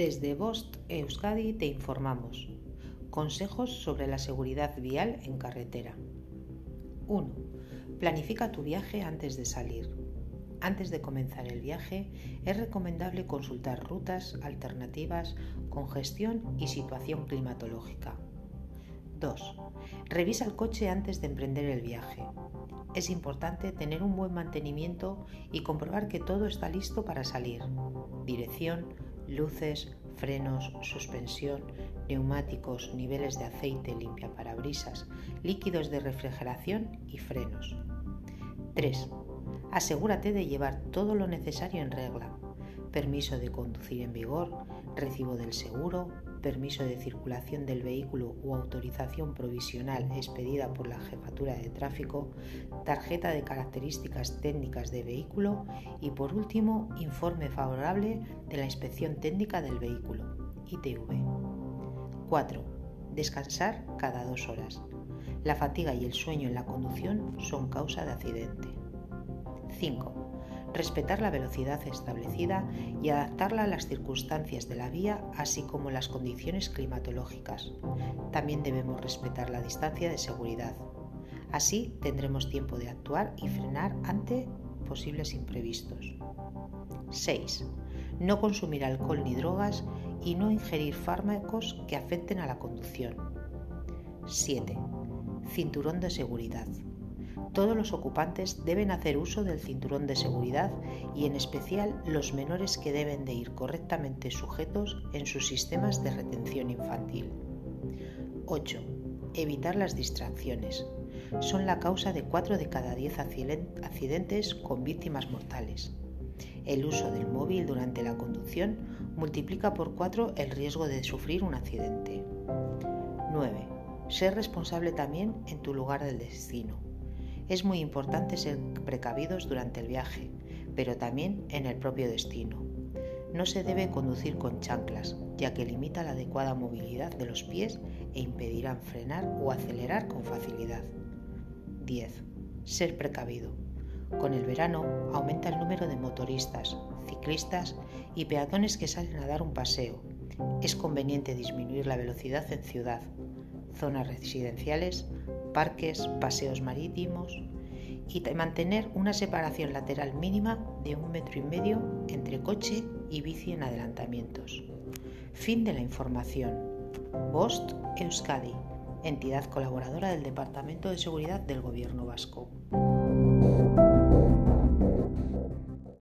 Desde Bost Euskadi te informamos. Consejos sobre la seguridad vial en carretera. 1. Planifica tu viaje antes de salir. Antes de comenzar el viaje, es recomendable consultar rutas, alternativas, congestión y situación climatológica. 2. Revisa el coche antes de emprender el viaje. Es importante tener un buen mantenimiento y comprobar que todo está listo para salir. Dirección, luces, frenos, suspensión, neumáticos, niveles de aceite, limpia parabrisas, líquidos de refrigeración y frenos. 3. Asegúrate de llevar todo lo necesario en regla. Permiso de conducir en vigor, recibo del seguro, permiso de circulación del vehículo o autorización provisional expedida por la Jefatura de Tráfico, tarjeta de características técnicas de vehículo y por último informe favorable de la inspección técnica del vehículo, ITV. 4. Descansar cada dos horas. La fatiga y el sueño en la conducción son causa de accidente. 5 respetar la velocidad establecida y adaptarla a las circunstancias de la vía, así como las condiciones climatológicas. También debemos respetar la distancia de seguridad. Así tendremos tiempo de actuar y frenar ante posibles imprevistos. 6. No consumir alcohol ni drogas y no ingerir fármacos que afecten a la conducción. 7. Cinturón de seguridad todos los ocupantes deben hacer uso del cinturón de seguridad y en especial los menores que deben de ir correctamente sujetos en sus sistemas de retención infantil. 8. Evitar las distracciones. Son la causa de 4 de cada 10 accidentes con víctimas mortales. El uso del móvil durante la conducción multiplica por 4 el riesgo de sufrir un accidente. 9. Ser responsable también en tu lugar del destino es muy importante ser precavidos durante el viaje, pero también en el propio destino. No se debe conducir con chanclas, ya que limita la adecuada movilidad de los pies e impedirán frenar o acelerar con facilidad. 10. Ser precavido. Con el verano aumenta el número de motoristas, ciclistas y peatones que salen a dar un paseo. Es conveniente disminuir la velocidad en ciudad, zonas residenciales, parques, paseos marítimos y mantener una separación lateral mínima de un metro y medio entre coche y bici en adelantamientos. Fin de la información. Bost Euskadi, entidad colaboradora del Departamento de Seguridad del Gobierno Vasco.